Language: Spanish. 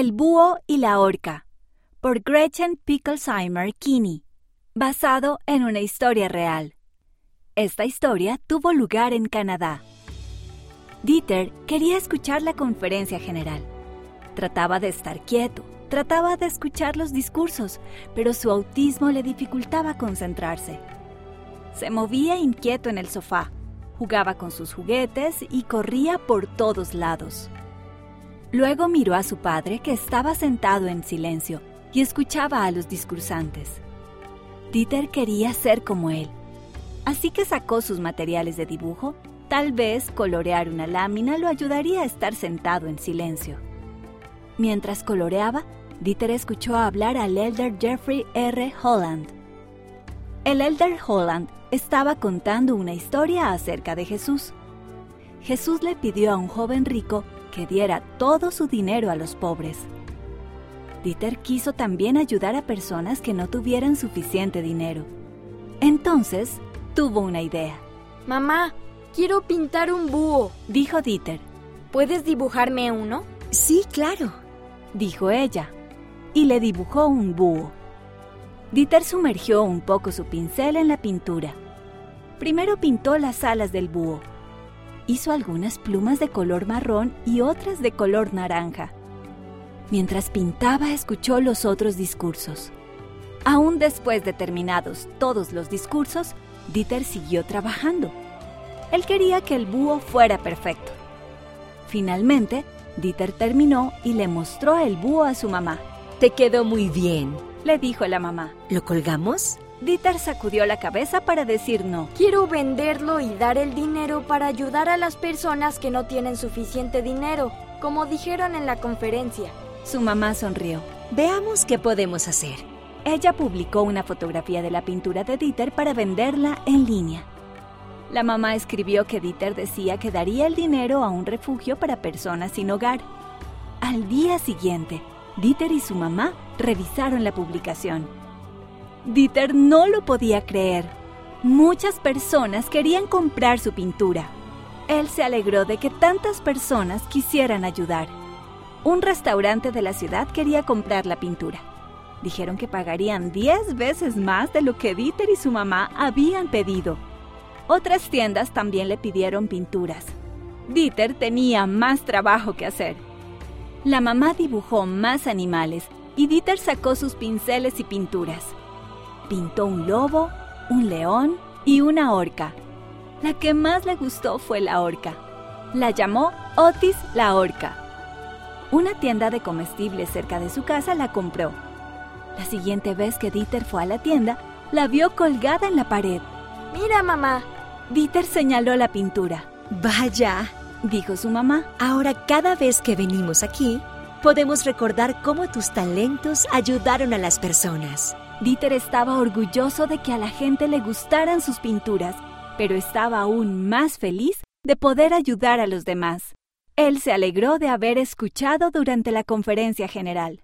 El búho y la horca, por Gretchen Picklesheimer Kinney, basado en una historia real. Esta historia tuvo lugar en Canadá. Dieter quería escuchar la conferencia general. Trataba de estar quieto, trataba de escuchar los discursos, pero su autismo le dificultaba concentrarse. Se movía inquieto en el sofá, jugaba con sus juguetes y corría por todos lados. Luego miró a su padre que estaba sentado en silencio y escuchaba a los discursantes. Dieter quería ser como él, así que sacó sus materiales de dibujo. Tal vez colorear una lámina lo ayudaría a estar sentado en silencio. Mientras coloreaba, Dieter escuchó hablar al elder Jeffrey R. Holland. El elder Holland estaba contando una historia acerca de Jesús. Jesús le pidió a un joven rico que diera todo su dinero a los pobres. Dieter quiso también ayudar a personas que no tuvieran suficiente dinero. Entonces, tuvo una idea. Mamá, quiero pintar un búho, dijo Dieter. ¿Puedes dibujarme uno? Sí, claro, dijo ella, y le dibujó un búho. Dieter sumergió un poco su pincel en la pintura. Primero pintó las alas del búho. Hizo algunas plumas de color marrón y otras de color naranja. Mientras pintaba escuchó los otros discursos. Aún después de terminados todos los discursos, Dieter siguió trabajando. Él quería que el búho fuera perfecto. Finalmente, Dieter terminó y le mostró el búho a su mamá. Te quedó muy bien, le dijo la mamá. ¿Lo colgamos? Dieter sacudió la cabeza para decir no. Quiero venderlo y dar el dinero para ayudar a las personas que no tienen suficiente dinero, como dijeron en la conferencia. Su mamá sonrió. Veamos qué podemos hacer. Ella publicó una fotografía de la pintura de Dieter para venderla en línea. La mamá escribió que Dieter decía que daría el dinero a un refugio para personas sin hogar. Al día siguiente, Dieter y su mamá revisaron la publicación. Dieter no lo podía creer. Muchas personas querían comprar su pintura. Él se alegró de que tantas personas quisieran ayudar. Un restaurante de la ciudad quería comprar la pintura. Dijeron que pagarían 10 veces más de lo que Dieter y su mamá habían pedido. Otras tiendas también le pidieron pinturas. Dieter tenía más trabajo que hacer. La mamá dibujó más animales y Dieter sacó sus pinceles y pinturas. Pintó un lobo, un león y una orca. La que más le gustó fue la orca. La llamó Otis la orca. Una tienda de comestibles cerca de su casa la compró. La siguiente vez que Dieter fue a la tienda, la vio colgada en la pared. Mira, mamá. Dieter señaló la pintura. Vaya, dijo su mamá. Ahora cada vez que venimos aquí, podemos recordar cómo tus talentos ayudaron a las personas. Dieter estaba orgulloso de que a la gente le gustaran sus pinturas, pero estaba aún más feliz de poder ayudar a los demás. Él se alegró de haber escuchado durante la conferencia general.